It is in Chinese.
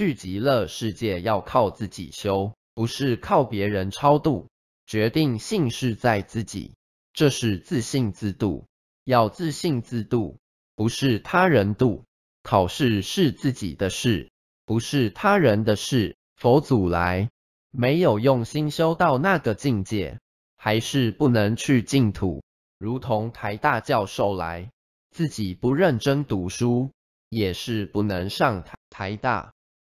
去极乐世界要靠自己修，不是靠别人超度。决定性是在自己，这是自信自度。要自信自度，不是他人度。考试是自己的事，不是他人的事。佛祖来，没有用心修到那个境界，还是不能去净土。如同台大教授来，自己不认真读书，也是不能上台台大。